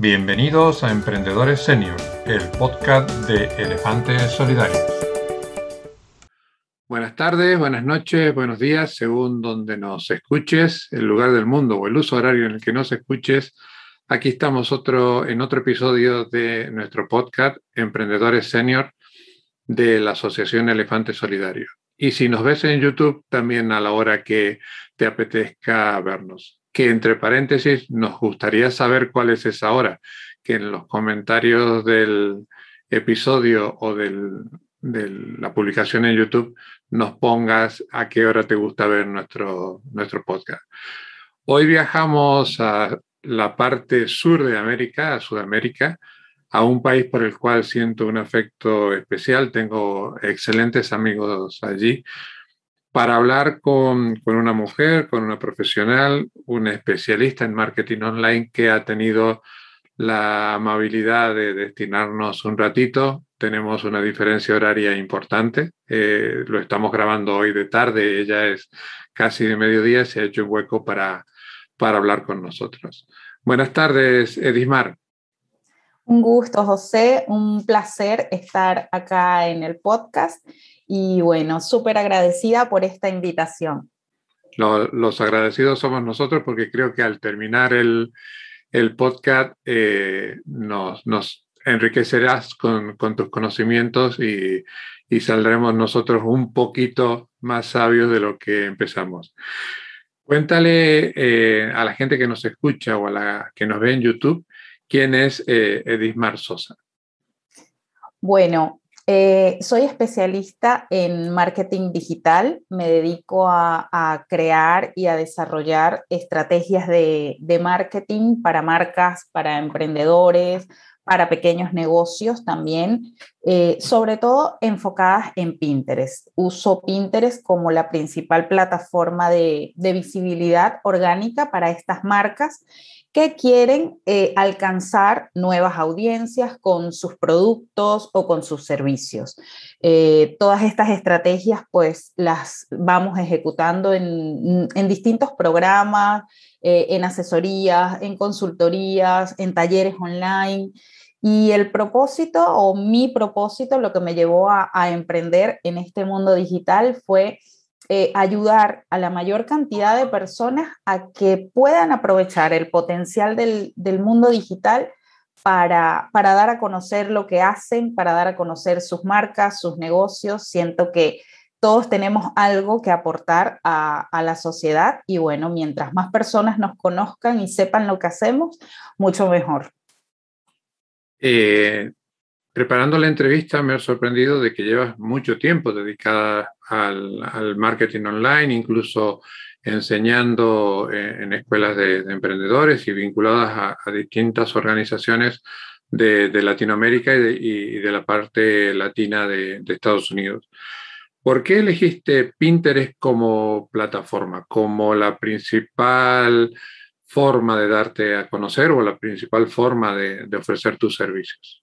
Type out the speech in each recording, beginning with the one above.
Bienvenidos a Emprendedores Senior, el podcast de Elefantes Solidarios. Buenas tardes, buenas noches, buenos días, según donde nos escuches, el lugar del mundo o el uso horario en el que nos escuches. Aquí estamos otro, en otro episodio de nuestro podcast Emprendedores Senior de la Asociación Elefantes Solidarios. Y si nos ves en YouTube, también a la hora que te apetezca vernos que entre paréntesis nos gustaría saber cuál es esa hora, que en los comentarios del episodio o de la publicación en YouTube nos pongas a qué hora te gusta ver nuestro, nuestro podcast. Hoy viajamos a la parte sur de América, a Sudamérica, a un país por el cual siento un afecto especial. Tengo excelentes amigos allí para hablar con, una mujer, con una profesional, una especialista en marketing online que ha tenido la amabilidad de destinarnos un ratito. Tenemos una diferencia horaria importante. Eh, lo estamos grabando hoy de tarde. Ella es casi de mediodía. Se ha hecho un hueco para, para hablar con nosotros. Buenas tardes, Edismar. Un gusto, José. Un placer estar acá en el podcast y bueno, súper agradecida por esta invitación. Los, agradecidos somos nosotros porque creo que al terminar el, podcast eh, nos, enriquecerás con, tus conocimientos y, saldremos nosotros un poquito más sabios de lo que empezamos. Cuéntale eh, a la gente que nos escucha o a la que nos ve en YouTube quién es eh, Edismar Sosa. Bueno, eh, soy especialista en marketing digital, me dedico a, crear y a desarrollar estrategias de, marketing para marcas, para emprendedores, para pequeños negocios también, eh, sobre todo enfocadas en Pinterest. Uso Pinterest como la principal plataforma de visibilidad orgánica para estas marcas que quieren eh, alcanzar nuevas audiencias con sus productos o con sus servicios. Eh, todas estas estrategias pues las vamos ejecutando en, distintos programas, eh, en asesorías, en consultorías, en talleres online. Y el propósito o mi propósito, lo que me llevó a, a emprender en este mundo digital fue eh, ayudar a la mayor cantidad de personas a que puedan aprovechar el potencial del, mundo digital para, para, dar a conocer lo que hacen, para dar a conocer sus marcas, sus negocios. Siento que todos tenemos algo que aportar a, la sociedad y bueno, mientras más personas nos conozcan y sepan lo que hacemos, mucho mejor. Eh, Preparando la entrevista me ha sorprendido de que llevas mucho tiempo dedicada al, marketing online, incluso enseñando en, escuelas de, emprendedores y vinculadas a, distintas organizaciones de, Latinoamérica y de, la parte latina de, Estados Unidos. ¿Por qué elegiste Pinterest como plataforma, como la principal forma de darte a conocer o la principal forma de ofrecer tus servicios?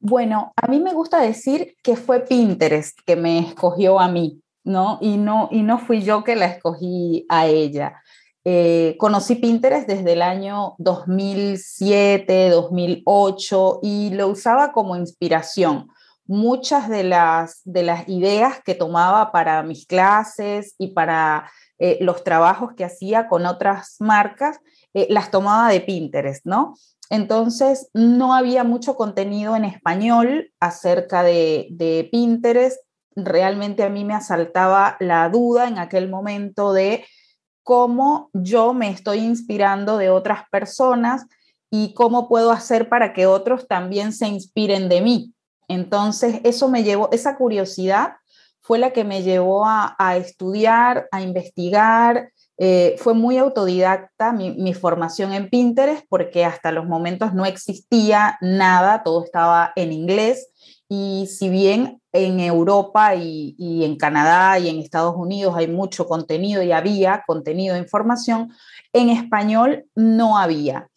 Bueno, a mí me gusta decir que fue Pinterest que me escogió a mí, ¿no? Y no, y no fui yo que la escogí a ella. Eh, conocí Pinterest desde el año 2007, 2008 y lo usaba como inspiración. Muchas de las, de las ideas que tomaba para mis clases y para eh, los trabajos que hacía con otras marcas, eh, las tomaba de Pinterest, ¿no? Entonces, no había mucho contenido en español acerca de, Pinterest. Realmente a mí me asaltaba la duda en aquel momento de cómo yo me estoy inspirando de otras personas y cómo puedo hacer para que otros también se inspiren de mí. Entonces, eso me llevó, esa curiosidad fue la que me llevó a, a estudiar, a investigar, eh, fue muy autodidacta mi, formación en Pinterest porque hasta los momentos no existía nada, todo estaba en inglés y si bien en Europa y, y, en Canadá y en Estados Unidos hay mucho contenido y había contenido de información, en español no había.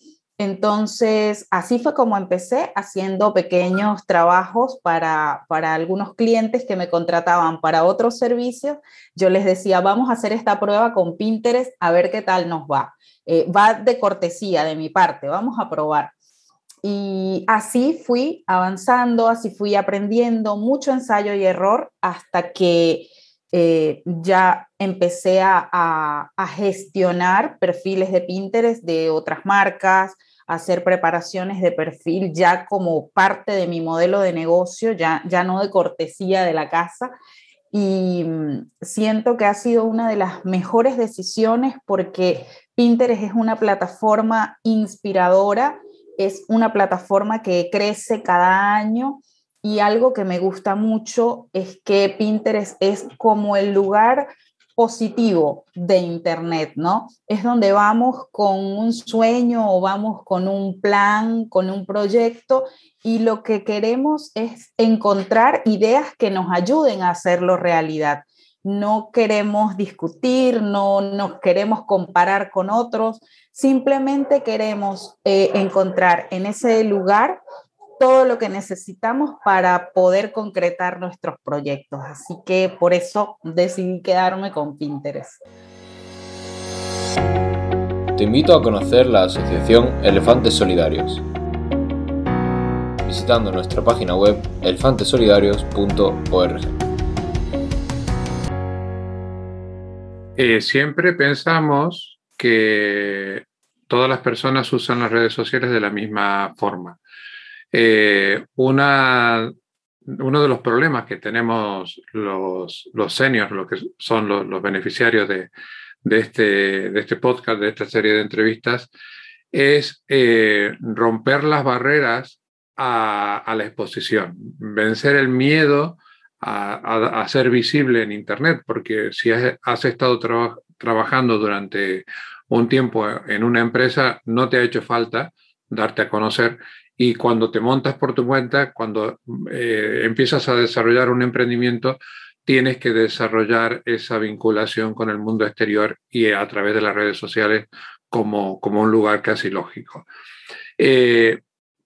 Entonces, así fue como empecé haciendo pequeños trabajos para, para, algunos clientes que me contrataban para otros servicios. Yo les decía, vamos a hacer esta prueba con Pinterest a ver qué tal nos va. eh, va de cortesía de mi parte, vamos a probar. Y así fui avanzando, así fui aprendiendo, mucho ensayo y error hasta que eh, ya empecé a, gestionar perfiles de Pinterest de otras marcas, hacer preparaciones de perfil ya como parte de mi modelo de negocio, ya, ya no de cortesía de la casa. Y mm, siento que ha sido una de las mejores decisiones porque Pinterest es una plataforma inspiradora, es una plataforma que crece cada año y algo que me gusta mucho es que Pinterest es como el lugar positivo de Internet, ¿no? Es donde vamos con un sueño o vamos con un plan, con un proyecto y lo que queremos es encontrar ideas que nos ayuden a hacerlo realidad. No queremos discutir, no nos queremos comparar con otros, simplemente queremos eh, encontrar en ese lugar todo lo que necesitamos para poder concretar nuestros proyectos. Así que por eso decidí quedarme con Pinterest. Te invito a conocer la asociación Elefantes Solidarios visitando nuestra página web elefantesolidarios.org. Eh, siempre pensamos que todas las personas usan las redes sociales de la misma forma. Eh, una, uno de los problemas que tenemos los, los seniors, lo que son los, beneficiarios de, de, este, de este podcast, de esta serie de entrevistas, es eh, romper las barreras a, la exposición, vencer el miedo a, ser visible en Internet, porque si has, estado trabajando durante un tiempo en una empresa, no te ha hecho falta darte a conocer y cuando te montas por tu cuenta, cuando eh, empiezas a desarrollar un emprendimiento, tienes que desarrollar esa vinculación con el mundo exterior y a través de las redes sociales como, como un lugar casi lógico. Eh,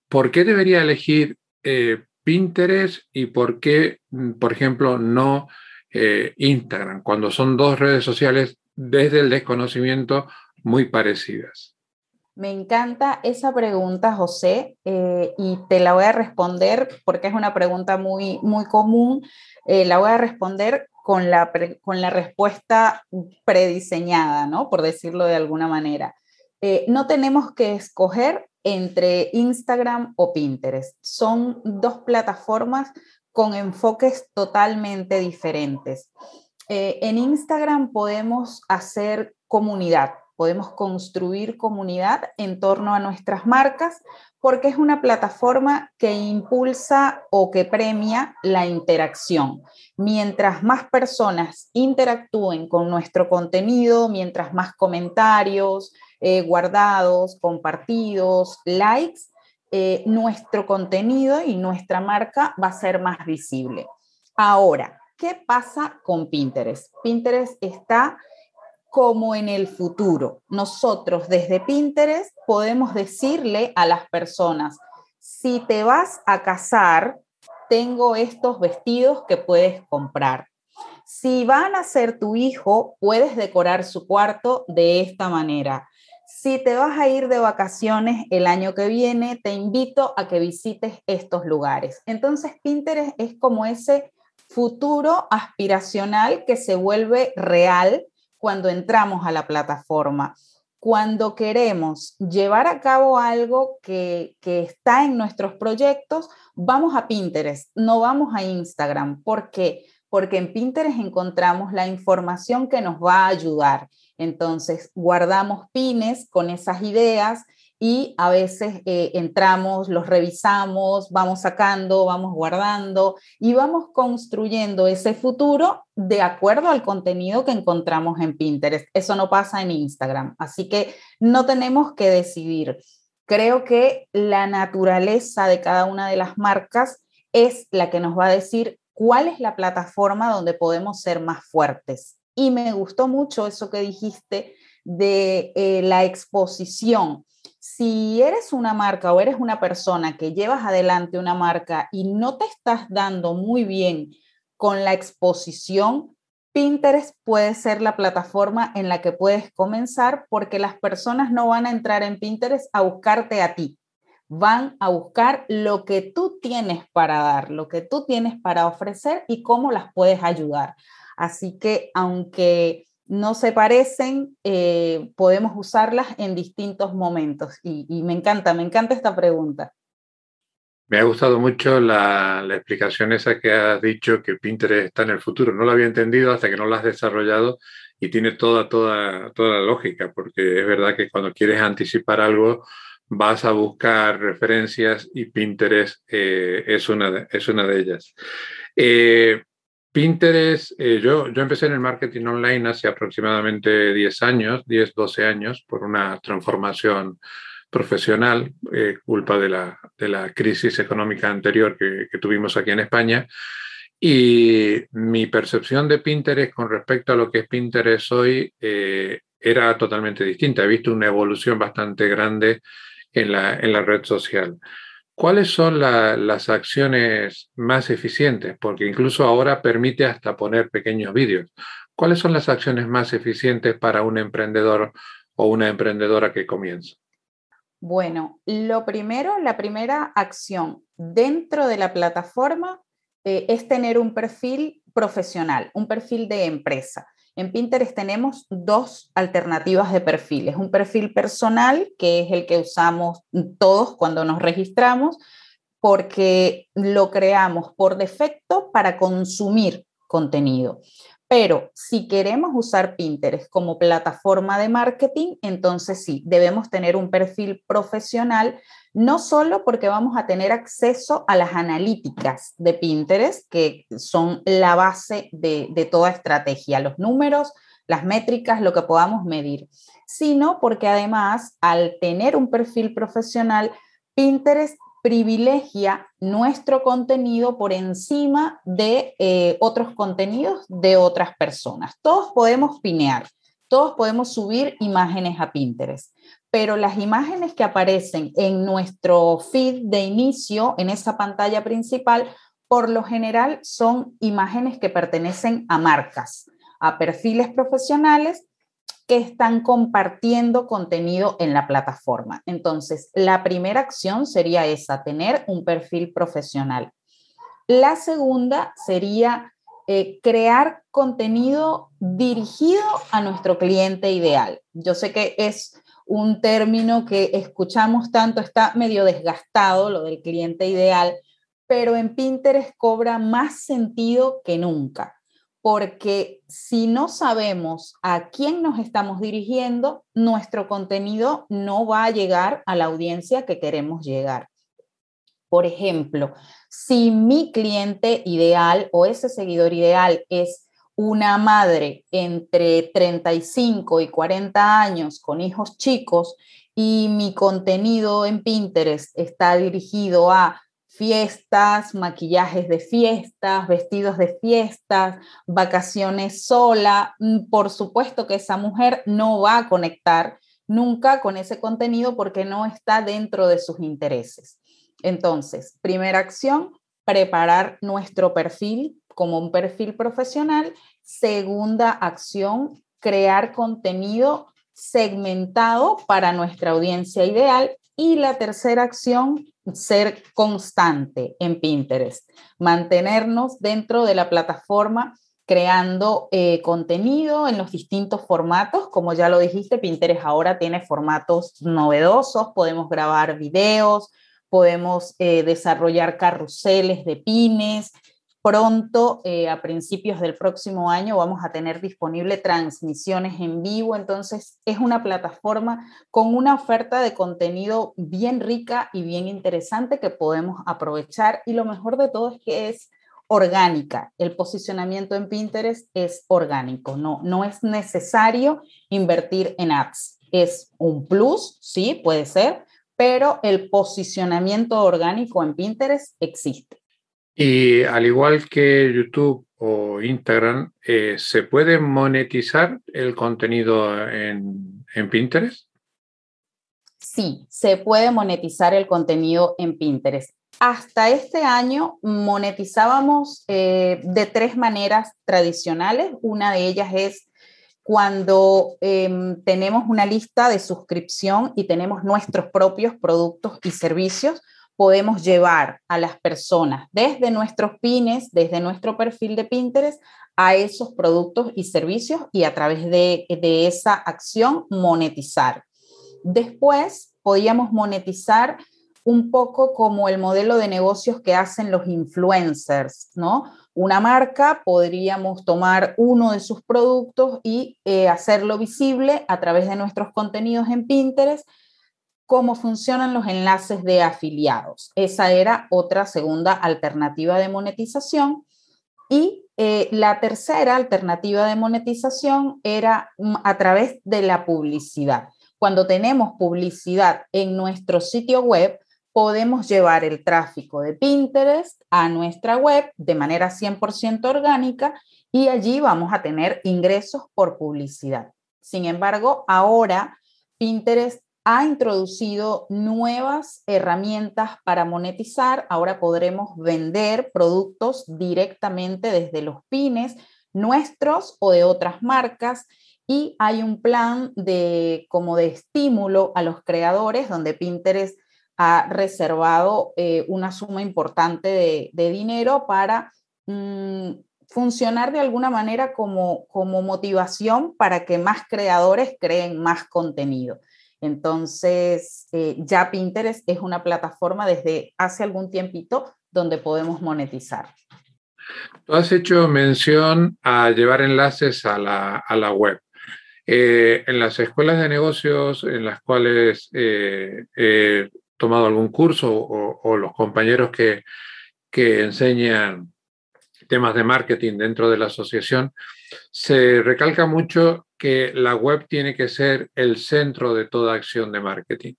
¿Por qué debería elegir eh, Pinterest y por qué, por ejemplo, no Instagram, cuando son dos redes sociales desde el desconocimiento muy parecidas? Me encanta esa pregunta, José, eh, y te la voy a responder porque es una pregunta muy, muy común. Eh, la voy a responder con la, con la respuesta prediseñada, ¿no? Por decirlo de alguna manera. Eh, no tenemos que escoger entre Instagram o Pinterest. Son dos plataformas con enfoques totalmente diferentes. en Instagram podemos hacer comunidad, podemos construir comunidad en torno a nuestras marcas porque es una plataforma que impulsa o que premia la interacción. Mientras más personas interactúen con nuestro contenido, mientras más comentarios eh, guardados, compartidos, likes, eh, nuestro contenido y nuestra marca va a ser más visible. Ahora, ¿qué pasa con Pinterest? Pinterest está como en el futuro. Nosotros desde Pinterest podemos decirle a las personas, si te vas a casar, tengo estos vestidos que puedes comprar. Si van a ser tu hijo, puedes decorar su cuarto de esta manera. Si te vas a ir de vacaciones el año que viene, te invito a que visites estos lugares. Entonces, Pinterest es como ese futuro aspiracional que se vuelve real cuando entramos a la plataforma. Cuando queremos llevar a cabo algo que, está en nuestros proyectos, vamos a Pinterest, no vamos a Instagram. ¿Por qué? Porque en Pinterest encontramos la información que nos va a ayudar. Entonces, guardamos pines con esas ideas y a veces eh, entramos, los revisamos, vamos sacando, vamos guardando y vamos construyendo ese futuro de acuerdo al contenido que encontramos en Pinterest. Eso no pasa en Instagram, así que no tenemos que decidir. Creo que la naturaleza de cada una de las marcas es la que nos va a decir cuál es la plataforma donde podemos ser más fuertes. Y me gustó mucho eso que dijiste de eh, la exposición si eres una marca o eres una persona que llevas adelante una marca y no te estás dando muy bien con la exposición, Pinterest puede ser la plataforma en la que puedes comenzar porque las personas no van a entrar en Pinterest a buscarte a ti, van a buscar lo que tú tienes para dar, lo que tú tienes para ofrecer y cómo las puedes ayudar. Así que aunque no se parecen, eh, podemos usarlas en distintos momentos. Y, me encanta, me encanta esta pregunta. Me ha gustado mucho la, explicación esa que has dicho que Pinterest está en el futuro. No lo había entendido hasta que no lo has desarrollado y tiene toda, toda, toda la lógica, porque es verdad que cuando quieres anticipar algo vas a buscar referencias y Pinterest eh, es, una de, es una de ellas. Eh, Pinterest, eh, yo, yo empecé en el marketing online hace aproximadamente 10 años, 10, 12 años, por una transformación profesional, eh, culpa de la, de la, crisis económica anterior que, tuvimos aquí en España. Y mi percepción de Pinterest con respecto a lo que es Pinterest hoy eh, era totalmente distinta. He visto una evolución bastante grande en la, en la red social. ¿Cuáles son la, las acciones más eficientes? Porque incluso ahora permite hasta poner pequeños vídeos. ¿Cuáles son las acciones más eficientes para un emprendedor o una emprendedora que comienza? Bueno, lo primero, la primera acción dentro de la plataforma eh, es tener un perfil profesional, un perfil de empresa. En Pinterest tenemos dos alternativas de perfiles. Un perfil personal, que es el que usamos todos cuando nos registramos, porque lo creamos por defecto para consumir contenido. Pero si queremos usar Pinterest como plataforma de marketing, entonces sí, debemos tener un perfil profesional, no solo porque vamos a tener acceso a las analíticas de Pinterest, que son la base de, toda estrategia, los números, las métricas, lo que podamos medir, sino porque además al tener un perfil profesional, Pinterest privilegia nuestro contenido por encima de eh, otros contenidos de otras personas. Todos podemos pinear, todos podemos subir imágenes a Pinterest, pero las imágenes que aparecen en nuestro feed de inicio, en esa pantalla principal, por lo general son imágenes que pertenecen a marcas, a perfiles profesionales que están compartiendo contenido en la plataforma. Entonces, la primera acción sería esa, tener un perfil profesional. La segunda sería eh, crear contenido dirigido a nuestro cliente ideal. Yo sé que es un término que escuchamos tanto, está medio desgastado lo del cliente ideal, pero en Pinterest cobra más sentido que nunca porque si no sabemos a quién nos estamos dirigiendo, nuestro contenido no va a llegar a la audiencia que queremos llegar. Por ejemplo, si mi cliente ideal o ese seguidor ideal es una madre entre 35 y 40 años con hijos chicos y mi contenido en Pinterest está dirigido a fiestas, maquillajes de fiestas, vestidos de fiestas, vacaciones sola. Mm, por supuesto que esa mujer no va a conectar nunca con ese contenido porque no está dentro de sus intereses. Entonces, primera acción, preparar nuestro perfil como un perfil profesional. Segunda acción, crear contenido segmentado para nuestra audiencia ideal. Y la tercera acción, ser constante en Pinterest, mantenernos dentro de la plataforma creando eh, contenido en los distintos formatos. Como ya lo dijiste, Pinterest ahora tiene formatos novedosos, podemos grabar videos, podemos eh, desarrollar carruseles de pines, Pronto, eh, a principios del próximo año, vamos a tener disponible transmisiones en vivo. Entonces, es una plataforma con una oferta de contenido bien rica y bien interesante que podemos aprovechar. Y lo mejor de todo es que es orgánica. El posicionamiento en Pinterest es orgánico. No, no es necesario invertir en ads. Es un plus, sí, puede ser, pero el posicionamiento orgánico en Pinterest existe. Y al igual que YouTube o Instagram, eh, ¿se puede monetizar el contenido en, Pinterest? Sí, se puede monetizar el contenido en Pinterest. hasta este año monetizábamos eh, de tres maneras tradicionales. Una de ellas es cuando em, tenemos una lista de suscripción y tenemos nuestros propios productos y servicios, podemos llevar a las personas desde nuestros pines, desde nuestro perfil de Pinterest, a esos productos y servicios y a través de, esa acción monetizar. Después podíamos monetizar un poco como el modelo de negocios que hacen los influencers, ¿no? Una marca podríamos tomar uno de sus productos y eh, hacerlo visible a través de nuestros contenidos en Pinterest, cómo funcionan los enlaces de afiliados. Esa era otra segunda alternativa de monetización. Y eh, la tercera alternativa de monetización era mm, a través de la publicidad. Cuando tenemos publicidad en nuestro sitio web, podemos llevar el tráfico de Pinterest a nuestra web de manera 100% orgánica y allí vamos a tener ingresos por publicidad. Sin embargo, ahora Pinterest ha introducido nuevas herramientas para monetizar. Ahora podremos vender productos directamente desde los pines nuestros o de otras marcas y hay un plan de como de estímulo a los creadores donde Pinterest ha reservado eh, una suma importante de, dinero para mm, funcionar de alguna manera como, como motivación para que más creadores creen más contenido. Entonces, eh, ya Pinterest es una plataforma desde hace algún tiempito donde podemos monetizar. Tú has hecho mención a llevar enlaces a la, web. Eh, en las escuelas de negocios en las cuales tomado algún curso o, los compañeros que, que enseñan temas de marketing dentro de la asociación, se recalca mucho que la web tiene que ser el centro de toda acción de marketing.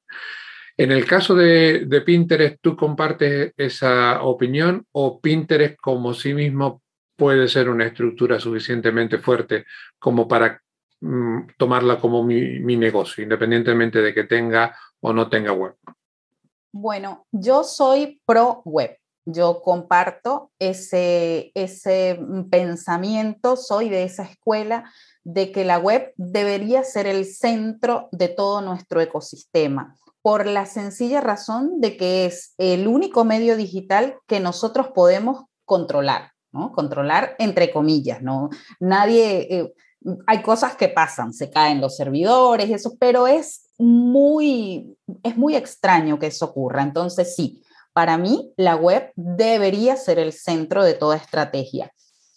En el caso de, de, Pinterest, ¿tú compartes esa opinión o Pinterest como sí mismo puede ser una estructura suficientemente fuerte como para mm, tomarla como mi, mi negocio, independientemente de que tenga o no tenga web? Bueno, yo soy pro web. Yo comparto ese, ese pensamiento, soy de esa escuela de que la web debería ser el centro de todo nuestro ecosistema, por la sencilla razón de que es el único medio digital que nosotros podemos controlar, ¿no? Controlar entre comillas, ¿no? Nadie, eh, hay cosas que pasan, se caen los servidores, eso, pero es muy, es muy extraño que eso ocurra. Entonces, sí, para mí la web debería ser el centro de toda estrategia.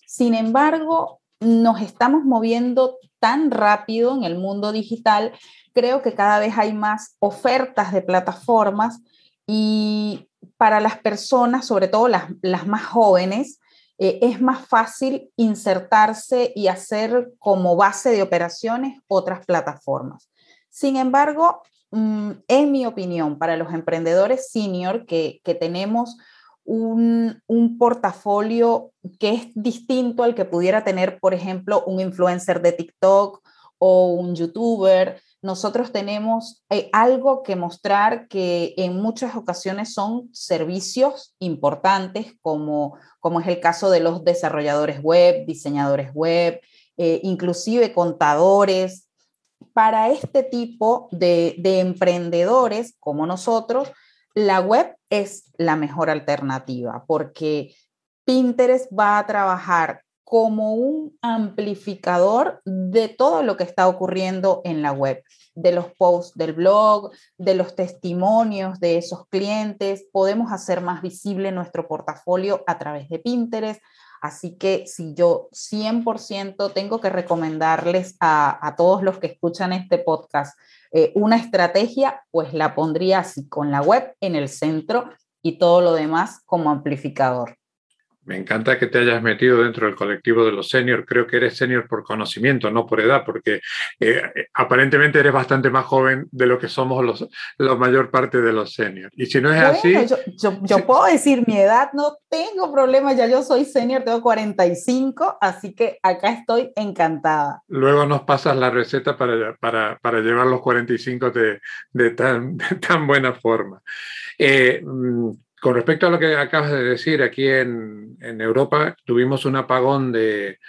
Sin embargo, nos estamos moviendo tan rápido en el mundo digital, creo que cada vez hay más ofertas de plataformas y para las personas, sobre todo las, más jóvenes, eh, es más fácil insertarse y hacer como base de operaciones otras plataformas. Sin embargo, en mi opinión, para los emprendedores senior que, tenemos un, portafolio que es distinto al que pudiera tener, por ejemplo, un influencer de TikTok o un youtuber, nosotros tenemos eh, algo que mostrar que en muchas ocasiones son servicios importantes, como, como es el caso de los desarrolladores web, diseñadores web, eh, inclusive contadores, para este tipo de, emprendedores como nosotros, la web es la mejor alternativa porque Pinterest va a trabajar como un amplificador de todo lo que está ocurriendo en la web, de los posts del blog, de los testimonios de esos clientes. Podemos hacer más visible nuestro portafolio a través de Pinterest, Así que si yo 100% tengo que recomendarles a, todos los que escuchan este podcast eh, una estrategia, pues la pondría así, con la web en el centro y todo lo demás como amplificador. Me encanta que te hayas metido dentro del colectivo de los seniors. Creo que eres senior por conocimiento, no por edad, porque eh, aparentemente eres bastante más joven de lo que somos los, la mayor parte de los seniors. Y si no es así... Yo, puedo decir mi edad, no tengo problema, ya yo soy senior, tengo 45, así que acá estoy encantada. Luego nos pasas la receta para, para, para llevar los 45 de, de, tan, de tan buena forma. Eh, mm, con respecto a lo que acabas de decir, aquí en, Europa tuvimos un apagón de,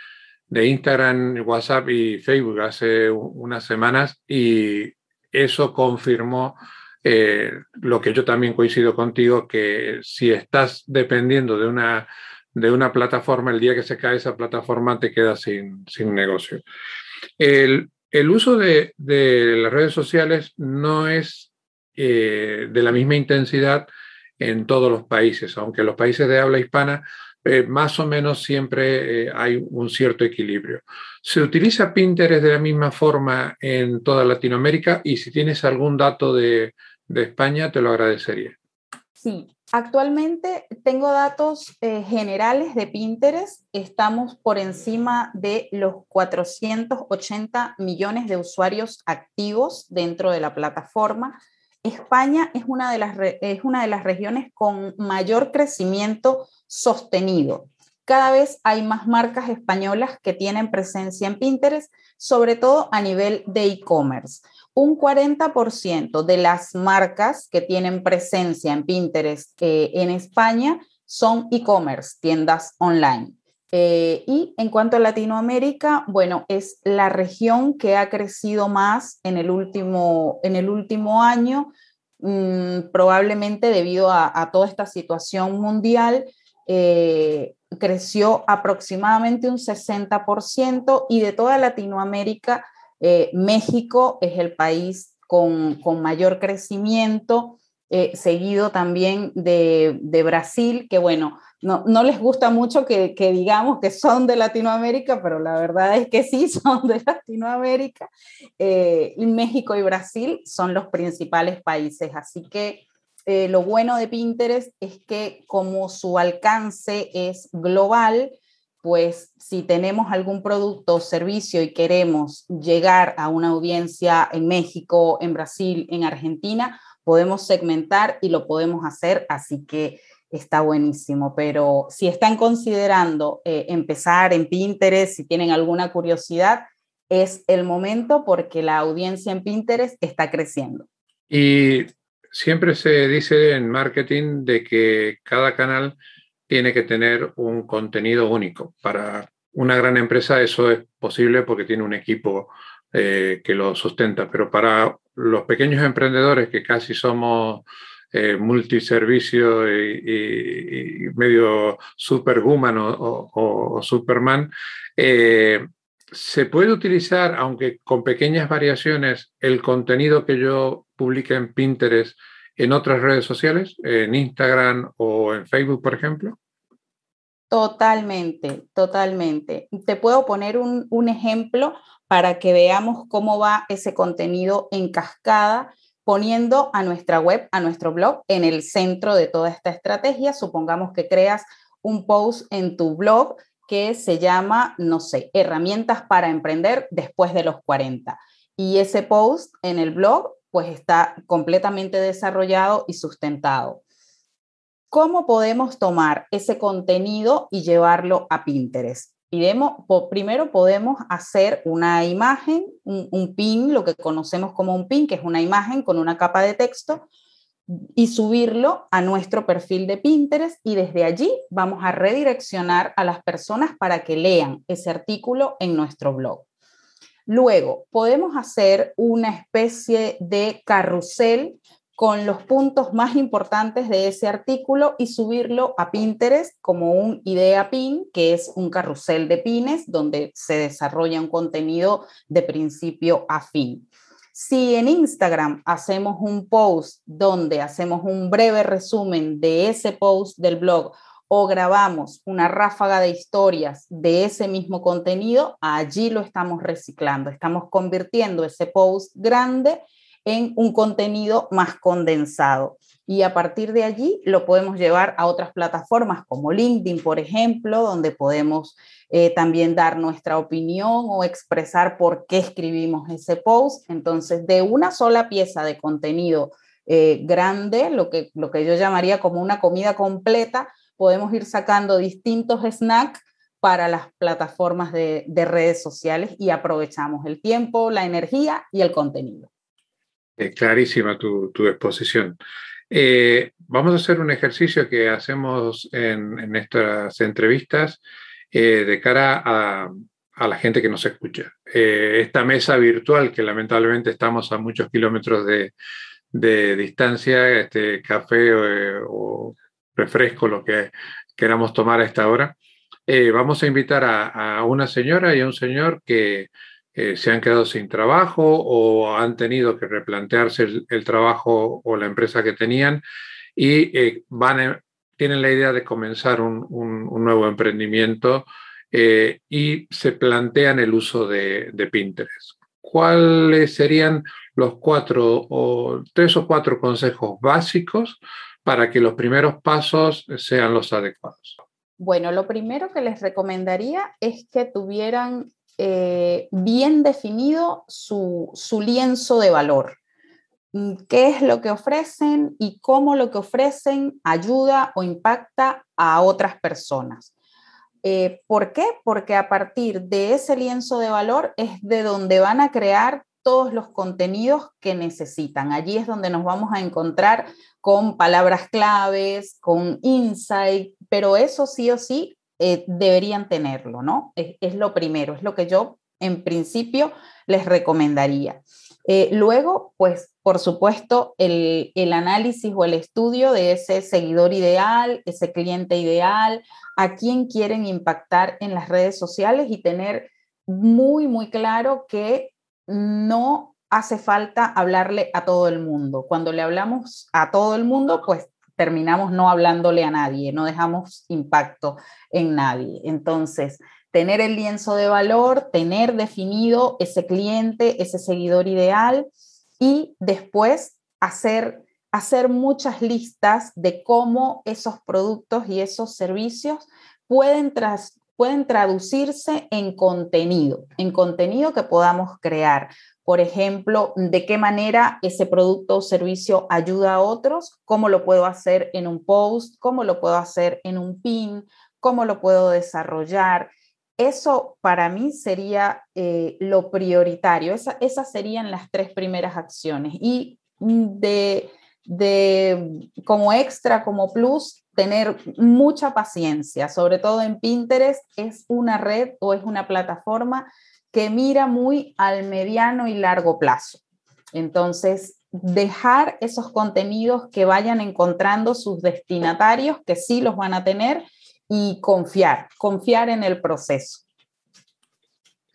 Instagram, WhatsApp y Facebook hace unas semanas y eso confirmó eh, lo que yo también coincido contigo, que si estás dependiendo de una, de una plataforma, el día que se cae esa plataforma te quedas sin, negocio. El, uso de, las redes sociales no es eh, de la misma intensidad en todos los países, aunque los países de habla hispana eh, más o menos siempre eh, hay un cierto equilibrio. ¿Se utiliza Pinterest de la misma forma en toda Latinoamérica? Y si tienes algún dato de, España, te lo agradecería. Sí, actualmente tengo datos eh, generales de Pinterest. Estamos por encima de los 480 millones de usuarios activos dentro de la plataforma. España es una, de las es una de las regiones con mayor crecimiento sostenido. Cada vez hay más marcas españolas que tienen presencia en Pinterest, sobre todo a nivel de e-commerce. Un 40% de las marcas que tienen presencia en Pinterest eh, en España son e-commerce, tiendas online. Eh, y en cuanto a Latinoamérica, bueno, es la región que ha crecido más en el último, en el último año, mm, probablemente debido a, toda esta situación mundial. Eh, creció aproximadamente un 60% y de toda Latinoamérica, eh, México es el país con, con mayor crecimiento. Eh, seguido también de, Brasil, que bueno, no, no les gusta mucho que, digamos que son de Latinoamérica, pero la verdad es que sí son de Latinoamérica. Eh, y México y Brasil son los principales países, así que eh, lo bueno de Pinterest es que como su alcance es global, pues si tenemos algún producto o servicio y queremos llegar a una audiencia en México, en Brasil, en Argentina, podemos segmentar y lo podemos hacer, así que está buenísimo. Pero si están considerando eh, empezar en Pinterest, si tienen alguna curiosidad, es el momento porque la audiencia en Pinterest está creciendo. Y siempre se dice en marketing de que cada canal tiene que tener un contenido único. Para una gran empresa eso es posible porque tiene un equipo eh, que lo sustenta, pero para los pequeños emprendedores que casi somos eh, multiservicio y, medio superwoman o, superman, eh, se puede utilizar, aunque con pequeñas variaciones, el contenido que yo publique en Pinterest en otras redes sociales, en Instagram o en Facebook, por ejemplo. Totalmente, totalmente. Te puedo poner un ejemplo para que veamos cómo va ese contenido en cascada, poniendo a nuestra web, a nuestro blog en el centro de toda esta estrategia. Supongamos que creas un post en tu blog que se llama, no sé, herramientas para emprender después de los 40. Y ese post en el blog pues está completamente desarrollado y sustentado. ¿Cómo podemos tomar ese contenido y llevarlo a Pinterest? Primero podemos hacer una imagen, un, pin, lo que conocemos como un pin, que es una imagen con una capa de texto, y subirlo a nuestro perfil de Pinterest y desde allí vamos a redireccionar a las personas para que lean ese artículo en nuestro blog. Luego, podemos hacer una especie de carrusel con los puntos más importantes de ese artículo y subirlo a Pinterest como un idea pin, que es un carrusel de pines donde se desarrolla un contenido de principio a fin. Si en Instagram hacemos un post donde hacemos un breve resumen de ese post del blog o grabamos una ráfaga de historias de ese mismo contenido, allí lo estamos reciclando, estamos convirtiendo ese post grande en un contenido más condensado. Y a partir de allí lo podemos llevar a otras plataformas como LinkedIn, por ejemplo, donde podemos eh, también dar nuestra opinión o expresar por qué escribimos ese post. Entonces, de una sola pieza de contenido eh, grande, lo que, lo que yo llamaría como una comida completa, podemos ir sacando distintos snacks para las plataformas de redes sociales y aprovechamos el tiempo, la energía y el contenido. Clarísima tu, exposición. Eh, vamos a hacer un ejercicio que hacemos en, en nuestras entrevistas eh, de cara a, la gente que nos escucha. Eh, esta mesa virtual, que lamentablemente estamos a muchos kilómetros de, distancia, este café o refresco, lo que queramos tomar a esta hora, vamos a invitar a, una señora y a un señor que eh, se han quedado sin trabajo o han tenido que replantearse el, trabajo o la empresa que tenían y eh, van tienen la idea de comenzar un, nuevo emprendimiento eh, y se plantean el uso de, Pinterest. ¿Cuáles serían los cuatro o tres o cuatro consejos básicos para que los primeros pasos sean los adecuados? Bueno, lo primero que les recomendaría es que tuvieran eh, bien definido su, lienzo de valor. Mm, ¿Qué es lo que ofrecen y cómo lo que ofrecen ayuda o impacta a otras personas? Eh, ¿Por qué? Porque a partir de ese lienzo de valor es de donde van a crear todos los contenidos que necesitan. Allí es donde nos vamos a encontrar con palabras claves, con insight, pero eso sí o sí eh, deberían tenerlo, ¿no? Es, lo primero, es lo que yo en principio les recomendaría. Eh, luego, pues, por supuesto, el, el, análisis o el estudio de ese seguidor ideal, ese cliente ideal, a quién quieren impactar en las redes sociales y tener muy, muy claro que no hace falta hablarle a todo el mundo. Cuando le hablamos a todo el mundo, pues terminamos no hablándole a nadie, no dejamos impacto en nadie. Entonces, tener el lienzo de valor, tener definido ese cliente, ese seguidor ideal y después hacer, hacer muchas listas de cómo esos productos y esos servicios pueden, tras, pueden traducirse en contenido, en contenido que podamos crear por ejemplo, de qué manera ese producto o servicio ayuda a otros, cómo lo puedo hacer en un post, cómo lo puedo hacer en un pin, cómo lo puedo desarrollar. Eso para mí sería eh, lo prioritario. esas serían las tres primeras acciones. Y de, de, como extra, como plus, tener mucha paciencia, sobre todo en Pinterest, es una red o es una plataforma que mira muy al mediano y largo plazo. Entonces, dejar esos contenidos que vayan encontrando sus destinatarios, que sí los van a tener, y confiar, confiar en el proceso.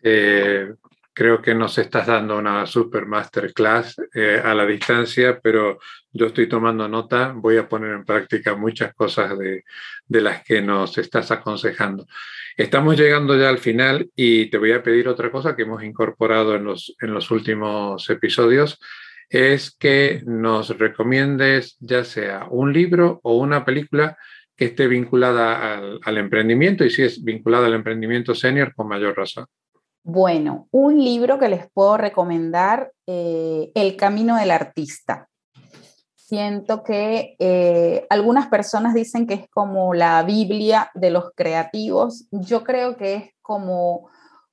Eh, creo que nos estás dando una super masterclass eh, a la distancia, pero yo estoy tomando nota, voy a poner en práctica muchas cosas de, de las que nos estás aconsejando. Estamos llegando ya al final y te voy a pedir otra cosa que hemos incorporado en los, en los últimos episodios, es que nos recomiendes ya sea un libro o una película que esté vinculada al, emprendimiento y si es vinculada al emprendimiento senior, con mayor razón. Bueno, un libro que les puedo recomendar, eh, El Camino del Artista siento que eh, algunas personas dicen que es como la Biblia de los creativos. Yo creo que es como,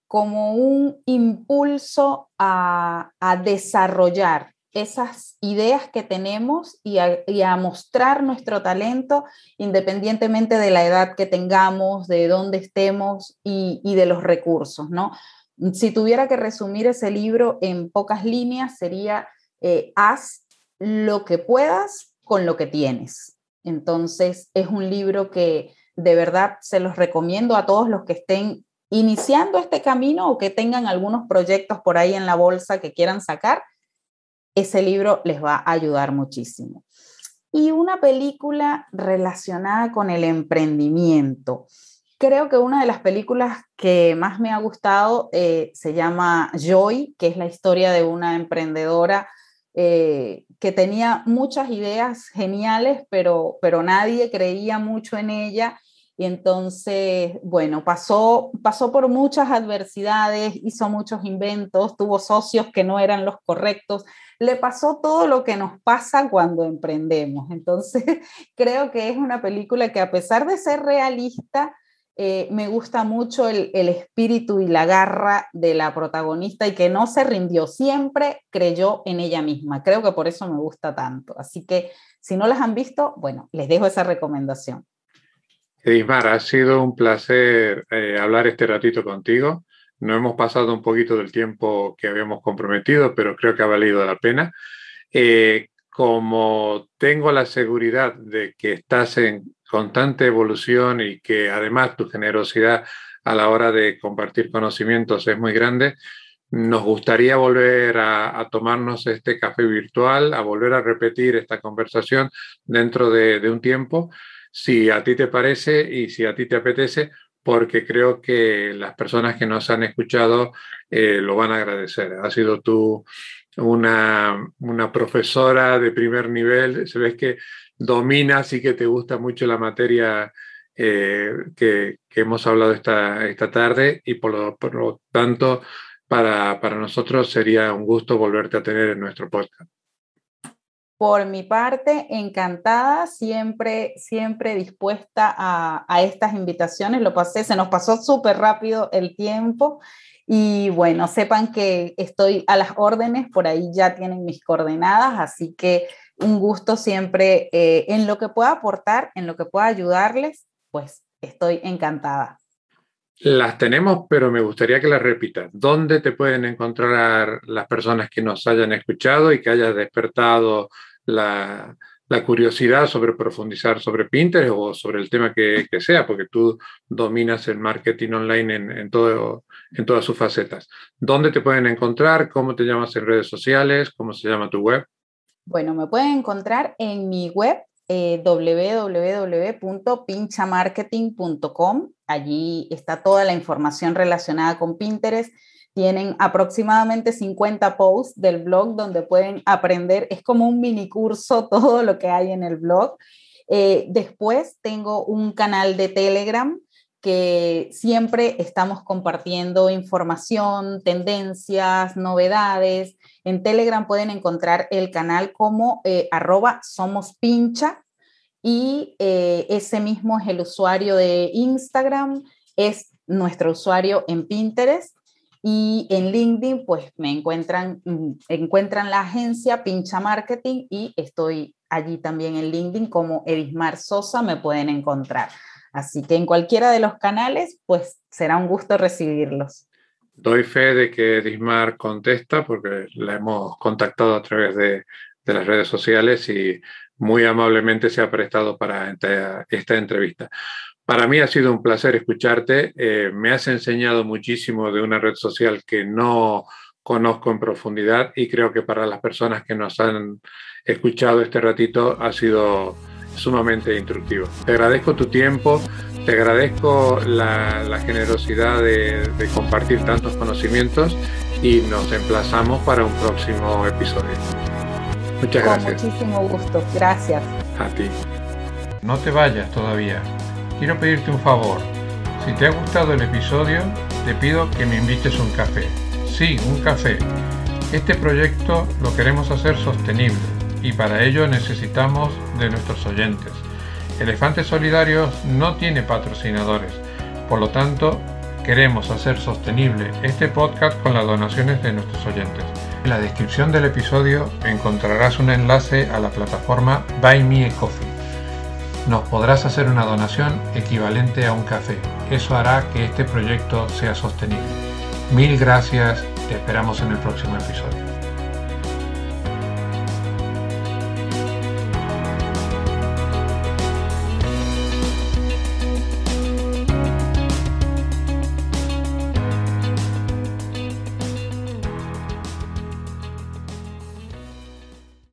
como un impulso a, desarrollar esas ideas que tenemos y a, mostrar nuestro talento independientemente de la edad que tengamos, de dónde estemos y, de los recursos, ¿no? Si tuviera que resumir ese libro en pocas líneas, sería eh, haz lo que puedas con lo que tienes. Entonces, es un libro que de verdad se los recomiendo a todos los que estén iniciando este camino o que tengan algunos proyectos por ahí en la bolsa que quieran sacar. Ese libro les va a ayudar muchísimo. Y una película relacionada con el emprendimiento. Creo que una de las películas que más me ha gustado eh, se llama Joy, que es la historia de una emprendedora eh, que tenía muchas ideas geniales, pero, pero nadie creía mucho en ella. Y entonces, bueno, pasó, pasó por muchas adversidades, hizo muchos inventos, tuvo socios que no eran los correctos, le pasó todo lo que nos pasa cuando emprendemos. Entonces, creo que es una película que a pesar de ser realista, eh, me gusta mucho el, espíritu y la garra de la protagonista y que no se rindió, siempre creyó en ella misma. Creo que por eso me gusta tanto. Así que si no las han visto, bueno, les dejo esa recomendación. Edismar, ha sido un placer eh, hablar este ratito contigo. No hemos pasado un poquito del tiempo que habíamos comprometido, pero creo que ha valido la pena. Eh, como tengo la seguridad de que estás en constante evolución y que además tu generosidad a la hora de compartir conocimientos es muy grande, nos gustaría volver a, tomarnos este café virtual, a volver a repetir esta conversación dentro de, un tiempo, si a ti te parece y si a ti te apetece, porque creo que las personas que nos han escuchado eh, lo van a agradecer. Ha sido tú una, una profesora de primer nivel, se ves que dominas y que te gusta mucho la materia eh, que, hemos hablado esta, esta tarde y por lo, tanto para, nosotros sería un gusto volverte a tener en nuestro podcast. Por mi parte, encantada, siempre, siempre dispuesta a, a estas invitaciones. Lo pasé, se nos pasó súper rápido el tiempo y bueno, sepan que estoy a las órdenes, por ahí ya tienen mis coordenadas, así que un gusto siempre eh, en lo que pueda aportar, en lo que pueda ayudarles, pues estoy encantada. Las tenemos, pero me gustaría que las repitas. ¿Dónde te pueden encontrar las personas que nos hayan escuchado y que hayas despertado la, curiosidad sobre profundizar sobre Pinterest o sobre el tema que, sea, porque tú dominas el marketing online en, en, todo, en todas sus facetas. ¿Dónde te pueden encontrar? ¿Cómo te llamas en redes sociales? ¿Cómo se llama tu web? Bueno, me pueden encontrar en mi web eh, www.pinchamarketing.com. Allí está toda la información relacionada con Pinterest. Tienen aproximadamente 50 posts del blog donde pueden aprender. Es como un mini curso todo lo que hay en el blog. Eh, después tengo un canal de Telegram que siempre estamos compartiendo información, tendencias, novedades. En Telegram pueden encontrar el canal como eh, arroba somos pincha y eh, ese mismo es el usuario de Instagram, es nuestro usuario en Pinterest y en LinkedIn pues me encuentran, mm, encuentran la agencia Pincha Marketing y estoy allí también en LinkedIn como Edismar Sosa me pueden encontrar. Así que en cualquiera de los canales, pues será un gusto recibirlos. Doy fe de que Dismar contesta porque la hemos contactado a través de, las redes sociales y muy amablemente se ha prestado para esta entrevista. Para mí ha sido un placer escucharte. Eh, me has enseñado muchísimo de una red social que no conozco en profundidad y creo que para las personas que nos han escuchado este ratito ha sido sumamente instructivo. Te agradezco tu tiempo, te agradezco la, generosidad de, compartir tantos conocimientos y nos emplazamos para un próximo episodio. Muchas gracias. Con muchísimo gusto, gracias. A ti. No te vayas todavía. Quiero pedirte un favor. Si te ha gustado el episodio, te pido que me invites un café. Sí, un café. Este proyecto lo queremos hacer sostenible y para ello necesitamos de nuestros oyentes. Elefantes Solidarios no tiene patrocinadores, por lo tanto queremos hacer sostenible este podcast con las donaciones de nuestros oyentes. En la descripción del episodio encontrarás un enlace a la plataforma Buy Me a Coffee. Nos podrás hacer una donación equivalente a un café. Eso hará que este proyecto sea sostenible. Mil gracias, te esperamos en el próximo episodio.